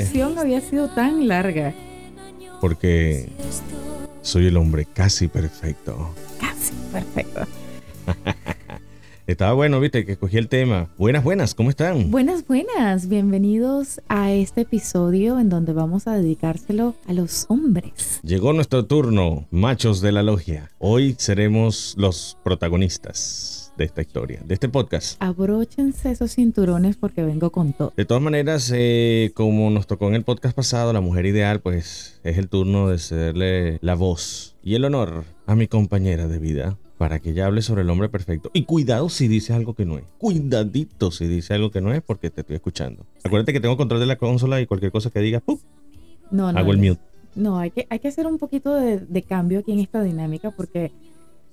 Introducción había sido tan larga. Porque soy el hombre casi perfecto. Casi perfecto. Estaba bueno, viste, que escogí el tema. Buenas, buenas, ¿cómo están? Buenas, buenas. Bienvenidos a este episodio en donde vamos a dedicárselo a los hombres. Llegó nuestro turno, machos de la logia. Hoy seremos los protagonistas de esta historia, de este podcast. Abróchense esos cinturones porque vengo con todo. De todas maneras, eh, como nos tocó en el podcast pasado, la mujer ideal, pues es el turno de cederle la voz y el honor a mi compañera de vida para que ella hable sobre el hombre perfecto. Y cuidado si dice algo que no es. Cuidadito si dice algo que no es porque te estoy escuchando. Acuérdate que tengo control de la consola y cualquier cosa que diga, ¡pum! No, no. hago el mute. No, hay que, hay que hacer un poquito de, de cambio aquí en esta dinámica porque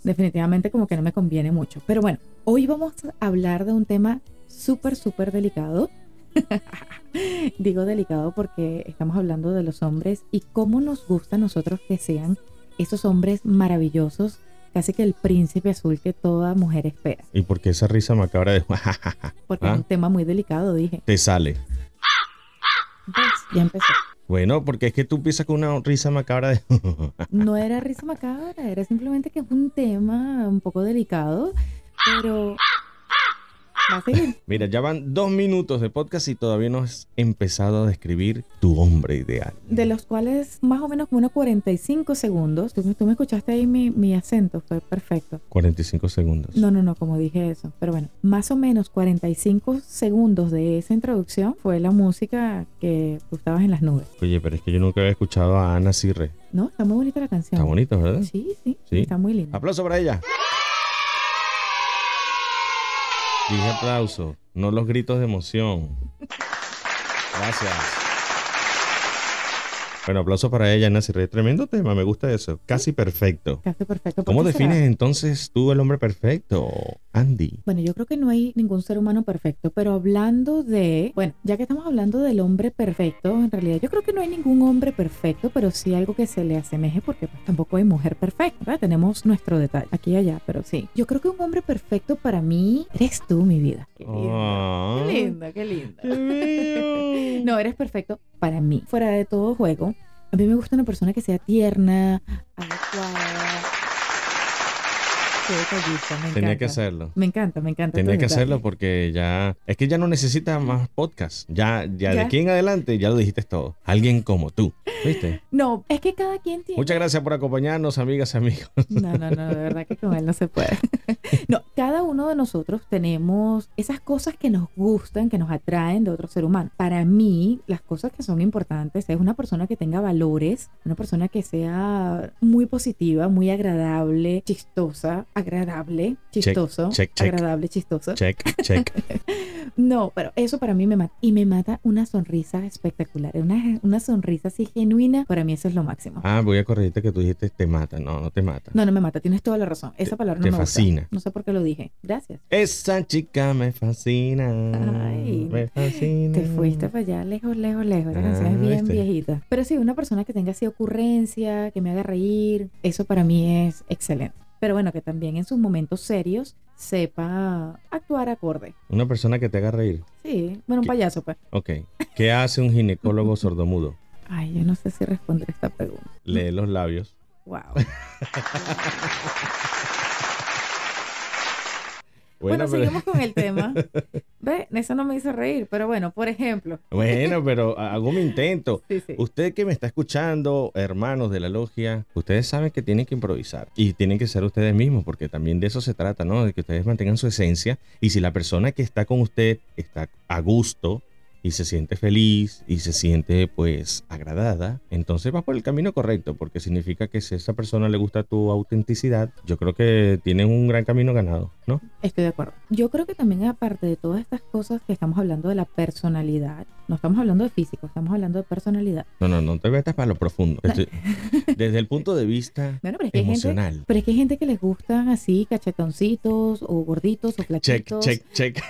definitivamente como que no me conviene mucho. Pero bueno, hoy vamos a hablar de un tema súper, súper delicado. Digo delicado porque estamos hablando de los hombres y cómo nos gusta a nosotros que sean esos hombres maravillosos, casi que el príncipe azul que toda mujer espera. ¿Y por qué esa risa macabra de Porque Ah. es un tema muy delicado, dije. te sale? Ya empezó. Bueno, porque es que tú empiezas con una risa macabra de... No era risa macabra, era simplemente que es un tema un poco delicado, pero va a seguir. Mira, ya van dos minutos de podcast y todavía no has empezado a describir tu hombre ideal. De los cuales más o menos como unos 45 segundos. Tú, me- tú me escuchaste ahí mi, mi acento, fue perfecto. 45 segundos. No, no, no, como dije eso. Pero bueno, más o menos 45 segundos de esa introducción fue la música que tú estabas en las nubes. Oye, pero es que yo nunca había escuchado a Ana Cirre. ¿No? Está muy bonita la canción. Está bonito, ¿verdad? Sí, sí, Sí. está muy linda. Aplauso para ella. Dije aplauso, no los gritos de emoción. Gracias. Bueno, aplauso para ella, Ana Cirre. Tremendo tema, me gusta eso. Casi perfecto. Casi perfecto. ¿Por ¿Cómo será? defines entonces tú el hombre perfecto, Andy? Bueno, yo creo que no hay ningún ser humano perfecto, pero hablando de, bueno, ya que estamos hablando del hombre perfecto, en realidad yo creo que no hay ningún hombre perfecto, pero sí algo que se le asemeje porque pues, tampoco hay mujer perfecta, ¿verdad? Tenemos nuestro detalle aquí y allá, pero sí. Yo creo que un hombre perfecto para mí eres tú, mi vida. Qué lindo. Ah. Qué lindo, qué lindo. ¡Qué! No, eres perfecto para mí. Fuera de todo juego, a mí me gusta una persona que sea tierna, adecuada. Qué detallista, me Tenía que hacerlo. Me encanta, me encanta. Tenía que hacerlo porque ya es que ya no necesita más podcast. Ya, ya, de Ya. aquí en adelante ya lo dijiste todo. Alguien como tú, ¿viste? No, es que cada quien tiene. Muchas gracias por acompañarnos, amigas y amigos. No, no, no, de verdad que con él no se puede. No, cada uno de nosotros tenemos esas cosas que nos gustan, que nos atraen de otro ser humano. Para mí, las cosas que son importantes es una persona que tenga valores, una persona que sea muy positiva, muy agradable, chistosa, agradable, chistoso, check, check. agradable, chistoso. Check, check. No, pero eso para mí me mata. Y me mata una sonrisa espectacular. Una, una sonrisa así genuina. Para mí eso es lo máximo. Ah, voy a corregirte que tú dijiste te mata. No, no te mata. No, no me mata, tienes toda la razón. Esa Te- palabra no te me gusta. fascina. No sé por qué lo dije. Gracias. Esa chica me fascina. Ay, me fascina. Te fuiste para allá, lejos, lejos, lejos. La Ah, canción es bien ¿viste? viejita. Pero sí, una persona que tenga así ocurrencia, que me haga reír, eso para mí es excelente. Pero bueno, que también en sus momentos serios sepa actuar acorde. Una persona que te haga reír. Sí, bueno, un ¿Qué? payaso, pues. Ok. ¿Qué hace un ginecólogo sordomudo? Ay, yo no sé si responder esta pregunta. Lee los labios. Wow. Bueno, Bueno, pero- seguimos con el tema. Ve, eso no me hizo reír, pero bueno, por ejemplo. Bueno, pero hago mi intento. Sí, sí. Usted que me está escuchando, hermanos de la logia, ustedes saben que tienen que improvisar y tienen que ser ustedes mismos, porque también de eso se trata, ¿no? De que ustedes mantengan su esencia y si la persona que está con usted está a gusto y se siente feliz y se siente pues agradada, entonces vas por el camino correcto, porque significa que si a esa persona le gusta tu autenticidad, yo creo que tienen un gran camino ganado, ¿no? Estoy de acuerdo. Yo creo que también aparte de todas estas cosas que estamos hablando de la personalidad, no estamos hablando de físico, estamos hablando de personalidad. No, no, no te metas para lo profundo. Estoy- desde el punto de vista Bueno, pero es que hay gente, emocional. pero es que hay gente que les gustan así cachetoncitos o gorditos o Check, flaquitos. check, check.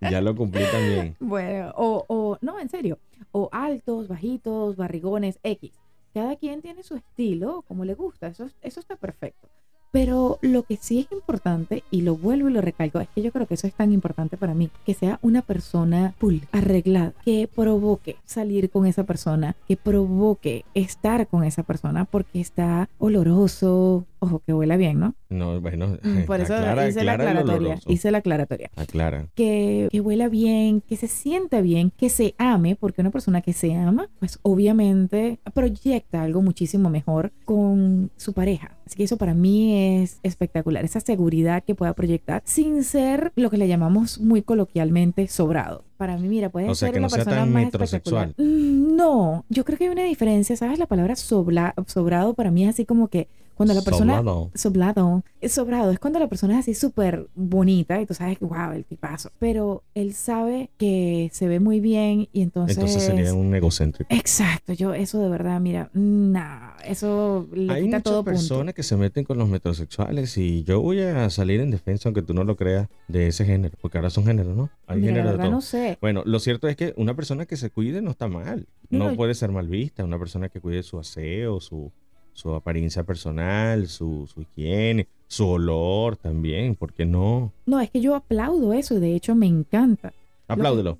ya lo cumplí también. Bueno, o, o no, en serio, o altos, bajitos, barrigones, X. Cada quien tiene su estilo como le gusta, eso, eso está perfecto. Pero lo que sí es importante, y lo vuelvo y lo recalco, es que yo creo que eso es tan importante para mí, que sea una persona full, arreglada, que provoque salir con esa persona, que provoque estar con esa persona porque está oloroso, ojo, que huela bien, ¿no? No, bueno, Mm, Por eso aclara- hice la aclara aclaratoria. oloroso. Hice la aclaratoria. Aclara. Que, que huela bien, que se sienta bien, que se ame, porque una persona que se ama, pues obviamente proyecta algo muchísimo mejor con su pareja. Así que eso para mí es espectacular, esa seguridad que pueda proyectar sin ser lo que le llamamos muy coloquialmente sobrado. Para mí, mira, puede O sea, ser no una sea persona tan más metrosexual. espectacular. Mm, No, yo creo que hay una diferencia, ¿sabes? La palabra sobla- sobrado para mí es así como que cuando la persona Sobrado. sobrado. Es sobrado. Es cuando la persona es así súper bonita y tú sabes que, wow, el tipazo. Pero él sabe que se ve muy bien y entonces... Entonces sería un egocéntrico. Exacto. Yo eso de verdad, mira, no, eso le Hay quita muchas todo punto. personas que se meten con los metrosexuales y yo voy a salir en defensa, aunque tú no lo creas, de ese género, porque ahora son géneros, ¿no? Hay Mira, la género de verdad todo. no sé. Bueno, lo cierto es que una persona que se cuide no está mal. No, No puede ser mal vista. Una persona que cuide su aseo, su, su apariencia personal, su, su higiene, su olor también. ¿Por qué no? No, es que yo aplaudo eso y de hecho me encanta. Apláudelo.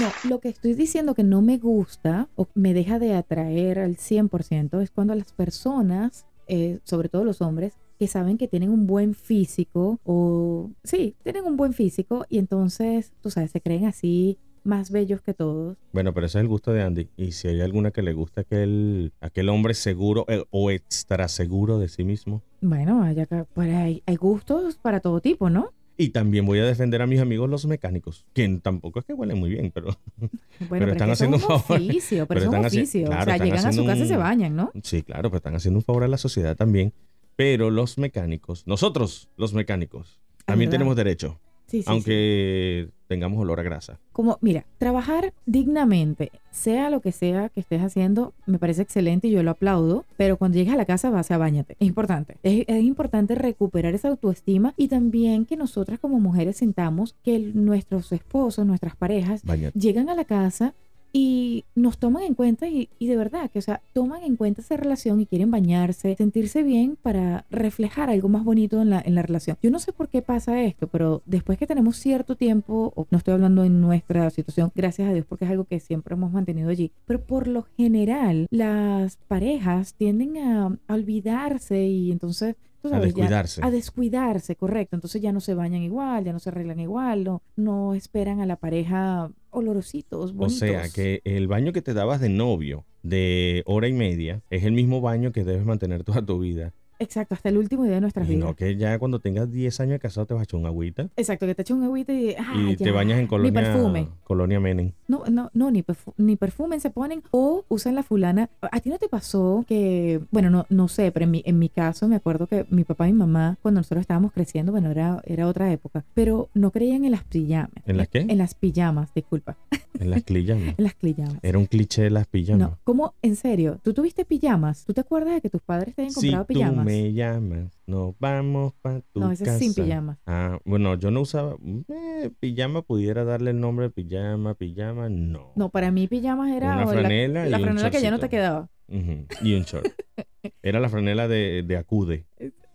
No, lo que estoy diciendo que no me gusta o me deja de atraer al 100% es cuando las personas, eh, sobre todo los hombres, que saben que tienen un buen físico o sí, tienen un buen físico y entonces, tú sabes, se creen así más bellos que todos. Bueno, pero ese es el gusto de Andy. Y si hay alguna que le gusta aquel, aquel hombre seguro eh, o extra seguro de sí mismo. Bueno, que- pues hay, hay gustos para todo tipo, ¿no? Y también voy a defender a mis amigos los mecánicos, que tampoco es que huelen muy bien, pero Bueno, Pero es están que eso haciendo es un favor. oficio, pero, Pero es un oficio. claro, o sea, llegan a su casa y se bañan, ¿no? sí, claro, pero están haciendo un favor a la sociedad también. Pero los mecánicos, nosotros los mecánicos, también tenemos derecho, Sí, sí, sí. aunque tengamos olor a grasa. como, mira, trabajar dignamente, sea lo que sea que estés haciendo, me parece excelente y yo lo aplaudo, pero cuando llegues a la casa vas a bañarte. Es importante. Es, es importante recuperar esa autoestima y también que nosotras como mujeres sintamos que nuestros esposos, nuestras parejas, Bañate. llegan a la casa y nos toman en cuenta y, de verdad que, o sea, toman en cuenta esa relación y quieren bañarse, sentirse bien para reflejar algo más bonito en la, en la relación. Yo no sé por qué pasa esto, pero después que tenemos cierto tiempo, o no estoy hablando en nuestra situación, gracias a Dios, porque es algo que siempre hemos mantenido allí, pero por lo general las parejas tienden a olvidarse y entonces... tú A ya- descuidarse. a descuidarse, correcto. Entonces ya no se bañan igual, ya no se arreglan igual, no, no esperan a la pareja olorositos, O bonitos. sea, que el baño que te dabas de novio de hora y media es el mismo baño que debes mantener toda tu vida. Exacto, hasta el último día de nuestras vidas. no que ya cuando tengas 10 años de casado te vas a echar un agüita Exacto, que te echa un agüita y, ah, y ya, te bañas en Ni colonia, perfume. colonia Menem. No, no, no, ni, perfu- ni perfume se ponen o usan la fulana. ¿A ti no te pasó que, bueno, no, no sé, pero en mi, en mi caso me acuerdo que mi papá y mi mamá, cuando nosotros estábamos creciendo, bueno, era, era otra época, pero no creían en las pijamas. ¿En las qué? En las pijamas, disculpa, En las pijamas. en las pijamas. Era un cliché de las pijamas. No, ¿cómo? En serio, ¿tú tuviste pijamas? ¿Tú te acuerdas de que tus padres te Si comprado pijamas? Me llamas, nos vamos para tu No, ese es casa. sin pijamas. Ah, bueno, yo no usaba eh, pijama, pudiera darle el nombre de pijama, pijama, no. No, para mí pijamas era Una la- franela y la, un franela que ya no te quedaba. Ujú, Y un short. Era la franela de, de acude.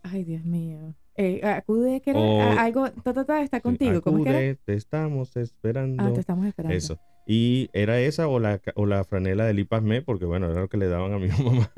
Ay, Dios mío. Eh, acude que era O- a- algo, ta, ta, ta, está contigo. ¿Cómo es que era? Acude, te estamos esperando. Ah, te estamos esperando. Eso. Y era esa o la, o la franela de Lipas Me, porque bueno, era lo que le daban a mi mamá.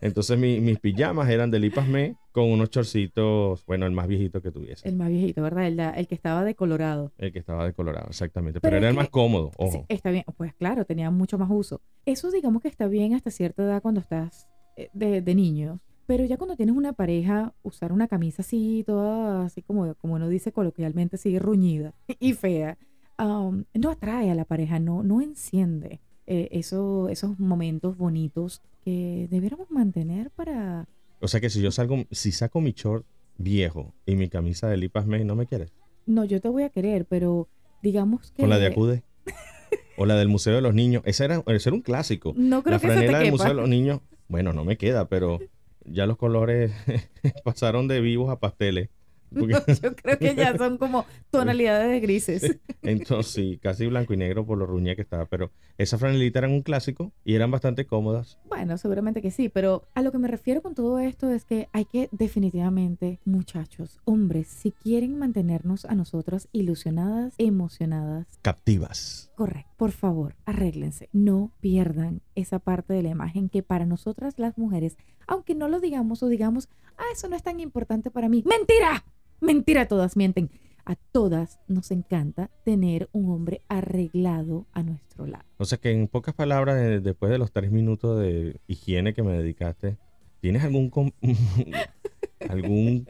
Entonces mi- mis pijamas eran de Lipas Me con unos chorcitos, bueno, el más viejito que tuviese. El más viejito, ¿verdad? El, el que estaba de colorado. El que estaba decolorado, exactamente. Pero Pero, era el más cómodo, Sí, ojo. está bien. Pues claro, tenía mucho más uso. Eso digamos que está bien hasta cierta edad cuando estás eh, de, de niños. Pero ya cuando tienes una pareja, usar una camisa así, toda así como, como uno dice coloquialmente, así ruñida y fea, um, no atrae a la pareja, no, no enciende eh, eso, esos momentos bonitos que debiéramos mantener para... O sea que si yo salgo, si saco mi short viejo y mi camisa de Lipas Me, ¿no me quieres? No, yo te voy a querer, pero digamos que... Con la de Acude. o la del Museo de los Niños. Ese era, ese era un clásico. No creo la que se te franela del quepa. Museo de los Niños, bueno, no me queda, pero ya los colores pasaron de vivos a pasteles. Porque- Yo creo que ya son como tonalidades de grises. Entonces, sí, casi blanco y negro por lo ruña que estaba. Pero esas franelitas eran un clásico y eran bastante cómodas. Bueno, seguramente que sí, pero a lo que me refiero con todo esto es que hay que definitivamente, muchachos, hombres, si quieren mantenernos a nosotras ilusionadas, emocionadas, Captivas. correcto, por favor, arréglense. No pierdan esa parte de la imagen que para nosotras las mujeres, aunque no lo digamos o digamos, ah, eso no es tan importante para mí. ¡Mentira! Mentira, todas mienten. A todas nos encanta tener un hombre arreglado a nuestro lado. O sea que en pocas palabras, de- después de los tres minutos de higiene que me dedicaste, ¿tienes algún, algún,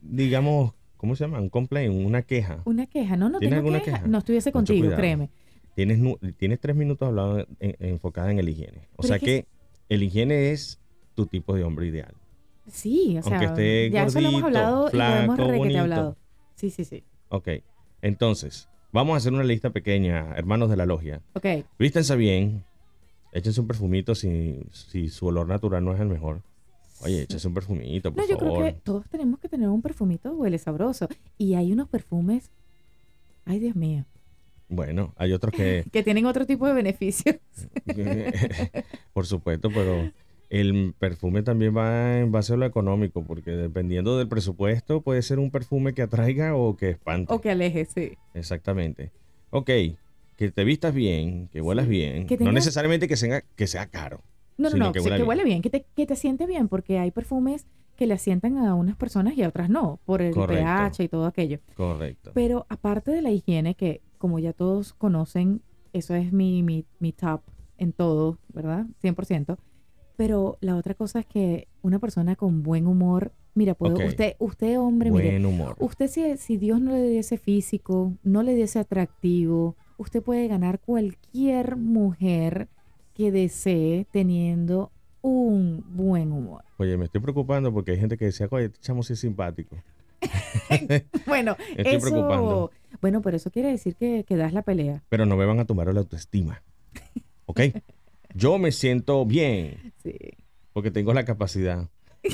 digamos, ¿cómo se llama? Un complaint, una queja. Una queja, no, no ¿Tienes tengo alguna queja. queja? No estuviese Mucho contigo, cuidado. créeme. Tienes, tienes tres minutos hablando en- en- enfocada en el higiene. O Pero sea es que que el higiene es tu tipo de hombre ideal. Sí, o sea, Aunque esté ya eso lo hemos hablado y lo hemos flaco, bonito. hablado. Sí, sí, sí. Ok. Entonces, vamos a hacer una lista pequeña, hermanos de la logia. Ok, Vístense bien. Échense un perfumito si, si su olor natural no es el mejor. Oye, échense un perfumito, por no, yo favor. creo que todos tenemos que tener un perfumito huele sabroso. Y hay unos perfumes, ay Dios mío, Bueno, hay otros que, que tienen otro tipo de beneficios. por supuesto, pero el perfume también va en base a lo económico, porque dependiendo del presupuesto puede ser un perfume que atraiga o que espante. o que aleje, sí. Exactamente. Ok, que te vistas bien, que huelas Sí. bien. Que No necesariamente que sea, que sea caro. No, no, no, que sí, huela que bien. huele bien, que te, que te siente bien, porque hay perfumes que le asientan a unas personas y a otras no, por el Correcto. pH y todo aquello. Correcto. Pero aparte de la higiene, que como ya todos conocen, eso es mi, mi, mi top en todo, ¿verdad? 100%. Pero la otra cosa es que una persona con buen humor, mira, puedo, usted, usted hombre, mire, Buen humor. usted si, si Dios no le diese físico, no le diese atractivo, usted puede ganar cualquier mujer que desee teniendo un buen humor. Oye, me estoy preocupando porque hay gente que decía, oye, este chamo sí es simpático. Bueno, Estoy eso, preocupando. bueno, pero eso quiere decir que, que das la pelea. Pero no me van a tomar la autoestima. ¿Ok? Yo me siento bien Sí. porque tengo la capacidad.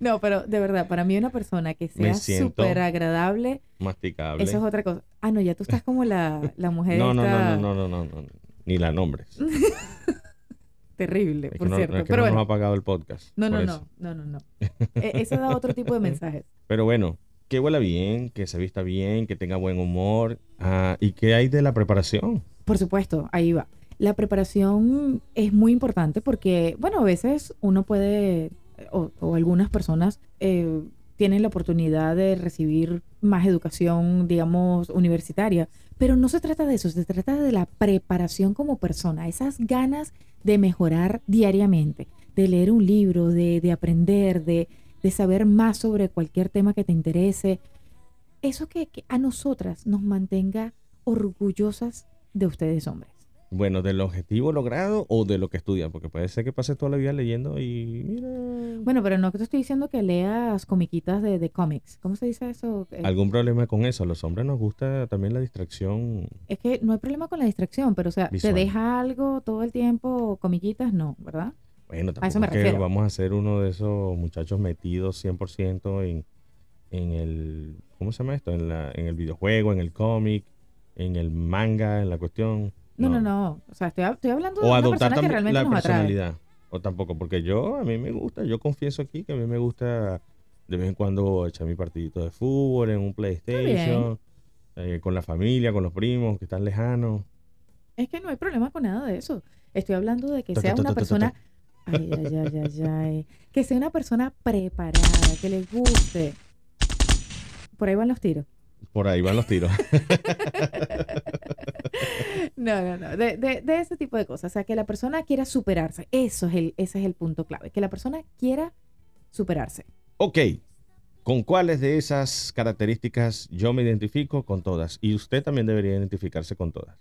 No, pero de verdad, para mí una persona que sea súper agradable, Masticable. eso es otra cosa. Ah, no, ya tú estás como la, la mujer no, no, no, esta no, no, no, no, no. Ni la nombres. terrible, Es que por no, cierto. es que pero no nos bueno, ha pagado el podcast. no, no, no, no, no, no. E- Eso da otro tipo de mensajes. Pero bueno, que huela bien, que se vista bien, que tenga buen humor. Ah, ¿Y qué hay de la preparación? Por supuesto, ahí va. La preparación es muy importante porque, bueno, a veces uno puede, o, o algunas personas eh, tienen la oportunidad de recibir más educación, digamos, universitaria, pero no se trata de eso, se trata de la preparación como persona, esas ganas de mejorar diariamente, de leer un libro, de, de aprender, de, de saber más sobre cualquier tema que te interese. Eso que, que a nosotras nos mantenga orgullosas de ustedes hombres. Bueno, ¿del objetivo logrado o de lo que estudian? Porque puede ser que pase toda la vida leyendo y mira... Bueno, pero no te estoy diciendo que leas comiquitas de, de cómics. ¿Cómo se dice eso? Eh, ¿Algún problema con eso? A los hombres nos gusta también la distracción. Es que no hay problema con la distracción, pero o sea, Visual. te deja algo todo el tiempo, comiquitas, no, ¿verdad? Bueno, A eso tampoco me es que refiero. vamos a ser uno de esos muchachos metidos 100% en, en el... ¿Cómo se llama esto? En, la, en el videojuego, en el cómic, en el manga, en la cuestión. No, no, no. O sea, estoy, estoy hablando de una adoptar persona que realmente la nos atrae. personalidad. O tampoco, porque yo, a mí me gusta, yo confieso aquí que a mí me gusta de vez en cuando echar mi partidito de fútbol en un PlayStation, eh, con la familia, con los primos que están lejanos. Es que no hay problema con nada de eso. Estoy hablando de que sea una persona. Ay, ay, ay, ay, ay. Que sea una persona preparada, que le guste. Por ahí van los tiros. Por ahí van los tiros. No, no, no. De, de, de ese tipo de cosas. O sea, que la persona quiera superarse. Eso es el, ese es el punto clave. Que la persona quiera superarse. ok, ¿con cuáles de esas características yo me identifico? Con todas. Y usted también debería identificarse con todas.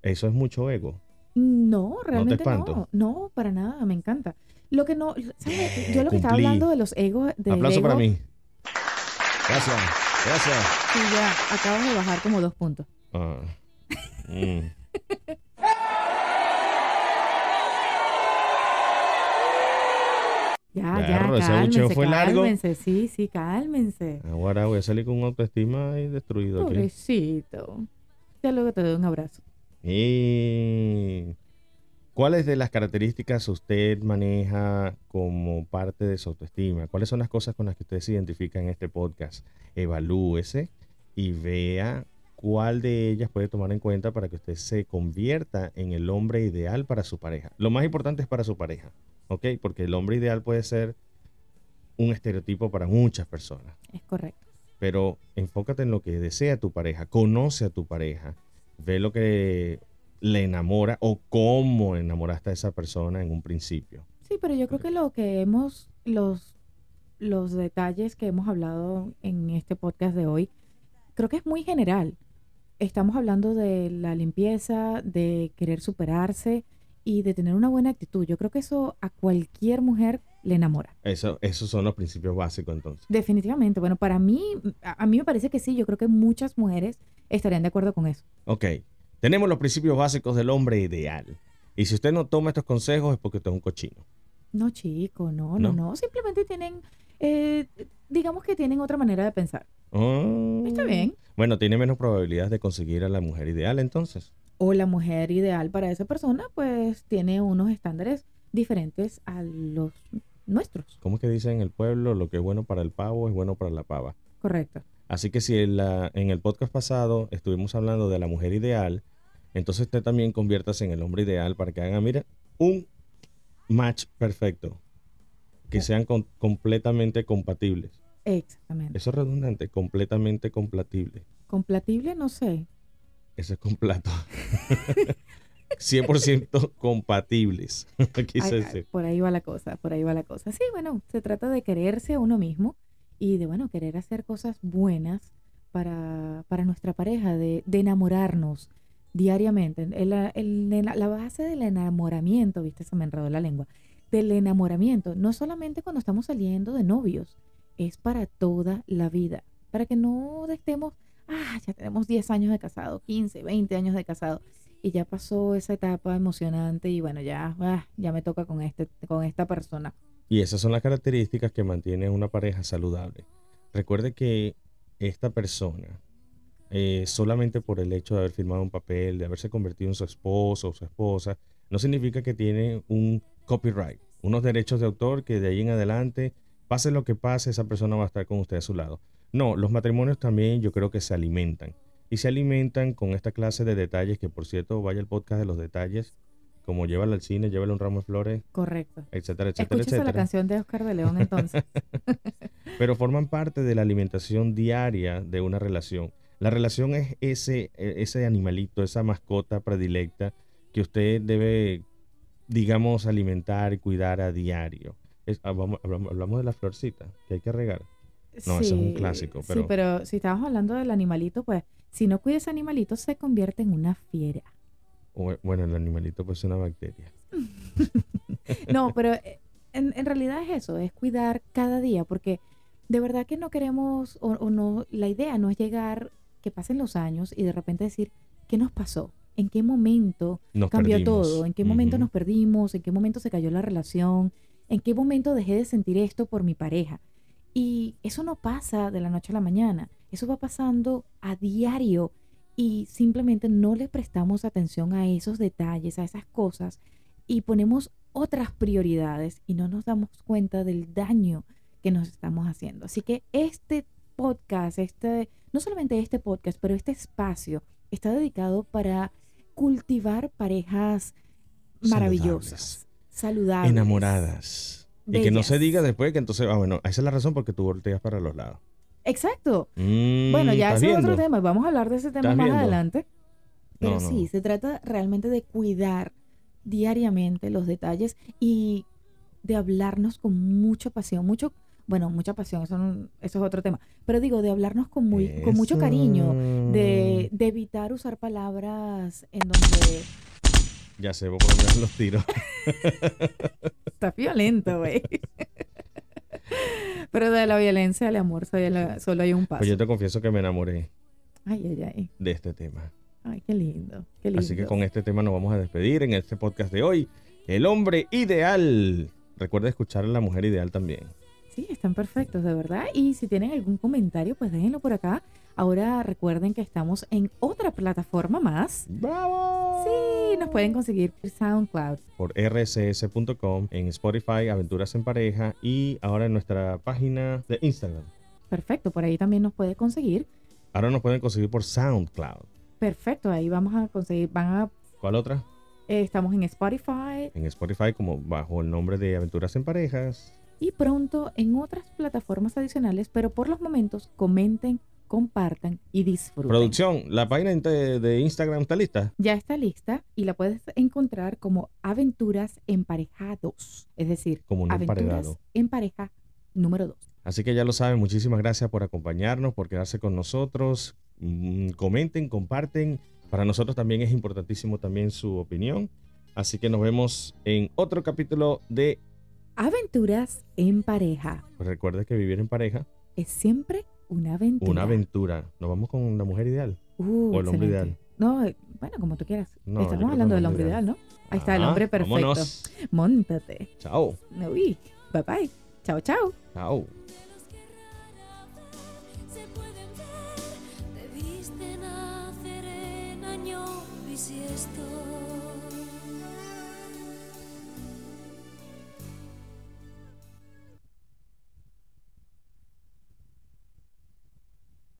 Eso es mucho ego. No, realmente no. espanto? No, para nada. Me encanta. Lo que no. ¿sabe? Yo lo que estaba hablando de los egos. Del Aplauso para ego, mí. Gracias, gracias. Sí, ya acabas de bajar como dos puntos. Ah, mm. Ya, Claro, ya, ese cálmense, fue largo. cálmense, sí, sí, cálmense. Ahora voy a salir con autoestima ahí destruido aquí. Pobrecito. Ya luego te doy un abrazo. Y ¿Cuáles de las características usted maneja como parte de su autoestima? ¿Cuáles son las cosas con las que usted se identifica en este podcast? Evalúese y vea cuál de ellas puede tomar en cuenta para que usted se convierta en el hombre ideal para su pareja. Lo más importante es para su pareja, ¿ok? Porque el hombre ideal puede ser un estereotipo para muchas personas Es correcto. pero enfócate en lo que desea tu pareja, conoce a tu pareja, ve lo que le enamora o cómo enamoraste a esa persona en un principio. Sí, pero yo creo que lo que hemos, los, los detalles que hemos hablado en este podcast de hoy, creo que es muy general. Estamos hablando de la limpieza, de querer superarse y de tener una buena actitud. Yo creo que eso a cualquier mujer le enamora. Eso, esos son los principios básicos entonces. Definitivamente. Bueno, para mí, a, a mí me parece que sí. Yo creo que muchas mujeres estarían de acuerdo con eso. Ok, tenemos los principios básicos del hombre ideal. Y si usted no toma estos consejos es porque usted es un cochino. No, chico, no, no, ¿No? no. Simplemente tienen, eh, digamos que tienen otra manera de pensar. Ah. Está bien. Bueno, tiene menos probabilidades de conseguir a la mujer ideal entonces. O la mujer ideal para esa persona, pues tiene unos estándares diferentes a los nuestros. ¿Cómo es que dice en el pueblo? Lo que es bueno para el pavo es bueno para la pava. Correcto. Así que si en, la- en el podcast pasado estuvimos hablando de la mujer ideal, entonces usted también conviértase en el hombre ideal para que hagan, mira, un match perfecto. Que sean con- completamente compatibles. Exactamente. Eso es redundante, completamente compatible. Compatible, no sé. Eso es completo. 100% compatibles. Ay, ay, decir. por ahí va la cosa, por ahí va la cosa. Sí, bueno, se trata de quererse a uno mismo y de, bueno, querer hacer cosas buenas para, para nuestra pareja, de, de enamorarnos diariamente. El- el- el- la base del enamoramiento, viste, se me enredó la lengua, del enamoramiento, no solamente cuando estamos saliendo de novios, es para toda la vida, para que no estemos, ah, ya tenemos 10 años de casado, 15, 20 años de casado y ya pasó esa etapa emocionante y bueno, ya, ah, ya me toca con, este, con esta persona. Y esas son las características que mantienen una pareja saludable. Recuerde que esta persona, eh, solamente por el hecho de haber firmado un papel, de haberse convertido en su esposo o su esposa, no significa que tiene un copyright, unos derechos de autor que de ahí en adelante, pase lo que pase, esa persona va a estar con usted a su lado. No, los matrimonios también yo creo que se alimentan. Y se alimentan con esta clase de detalles, que por cierto, vaya el podcast de los detalles, como llévala al cine, llévale un ramo de flores, Correcto. etcétera, etcétera, Escúchese la etcétera. canción de Oscar de León entonces. pero forman parte de la alimentación diaria de una relación. La relación es ese, e- ese animalito, esa mascota predilecta que usted debe, digamos, alimentar y cuidar a diario. Es- ah, hablamos de la florcita que hay que regar. No, ese es un clásico, Sí, pero- pero si estamos hablando del animalito, pues si no cuida ese animalito se convierte en una fiera. O, bueno, el animalito pues es una bacteria. No, pero eh, en, en realidad es eso, es cuidar cada día, porque de verdad que no queremos, o, o no, la idea no es llegar, que pasen los años y de repente decir, ¿qué nos pasó? ¿En qué momento Nos cambió perdimos. todo? ¿En qué momento nos perdimos? ¿En qué momento se cayó la relación? ¿En qué momento dejé de sentir esto por mi pareja? Y eso no pasa de la noche a la mañana, eso va pasando a diario y simplemente no le prestamos atención a esos detalles, a esas cosas y ponemos otras prioridades y no nos damos cuenta del daño que nos estamos haciendo. Así que este podcast, este, no solamente este podcast, pero este espacio está dedicado para cultivar parejas maravillosas, saludables, Enamoradas. Y que no se diga después que entonces, ah, bueno, esa es la razón porque tú volteas para los lados. Exacto. Mm, Bueno, ya ¿estás ese es otro tema. Vamos a hablar de ese tema ¿Estás más viendo? adelante. Pero No, no. sí, se trata realmente de cuidar diariamente los detalles y de hablarnos con mucha pasión, mucho, bueno, mucha pasión, eso, no- eso es otro tema, pero digo, de hablarnos con, muy, con mucho cariño, de evitar usar palabras en donde Ya sé, voy a poner los tiros. está violento, güey. pero de la violencia al amor solo hay, la- solo hay un paso. Pues yo te confieso que me enamoré Ay, ay, ay. de este tema. Ay, qué lindo, qué lindo. Así que con este tema nos vamos a despedir en este podcast de hoy. El hombre ideal. recuerda escuchar a la mujer ideal también. Sí, están perfectos, de verdad. Y si tienen algún comentario, pues déjenlo por acá. Ahora recuerden que estamos en otra plataforma más. ¡Bravo! Sí, nos pueden conseguir por SoundCloud. Por rcs.com, en Spotify, Aventuras en Pareja y ahora en nuestra página de Instagram. Perfecto, por ahí también nos puede conseguir. Ahora nos pueden conseguir por SoundCloud. Perfecto, ahí vamos a conseguir, van a... ¿Cuál otra? eh, estamos en Spotify En Spotify como bajo el nombre de Aventuras en Parejas. Y pronto en otras plataformas adicionales, pero por los momentos comenten, compartan y disfruten. Producción, la página de, Instagram está lista. Ya está lista y la puedes encontrar como Aventuras Emparejados, es decir, Como un Aventuras emparedado. en pareja número 2. Así que ya lo saben, muchísimas gracias por acompañarnos, por quedarse con nosotros. Mm, comenten, comparten. Para nosotros también es importantísimo también su opinión. Así que nos vemos en otro capítulo de Aventuras en pareja pues recuerda que vivir en pareja, es siempre una aventura. una aventura. Nos vamos con la mujer ideal. Uh, o el hombre excelente. ideal. No, eh, bueno, como tú quieras. No, Estamos hablando del el hombre ideal, ¿no? Ahí está el Ajá, hombre perfecto. vámonos. Móntate. Chao. Uy, bye bye. Chao, chao. Chao. los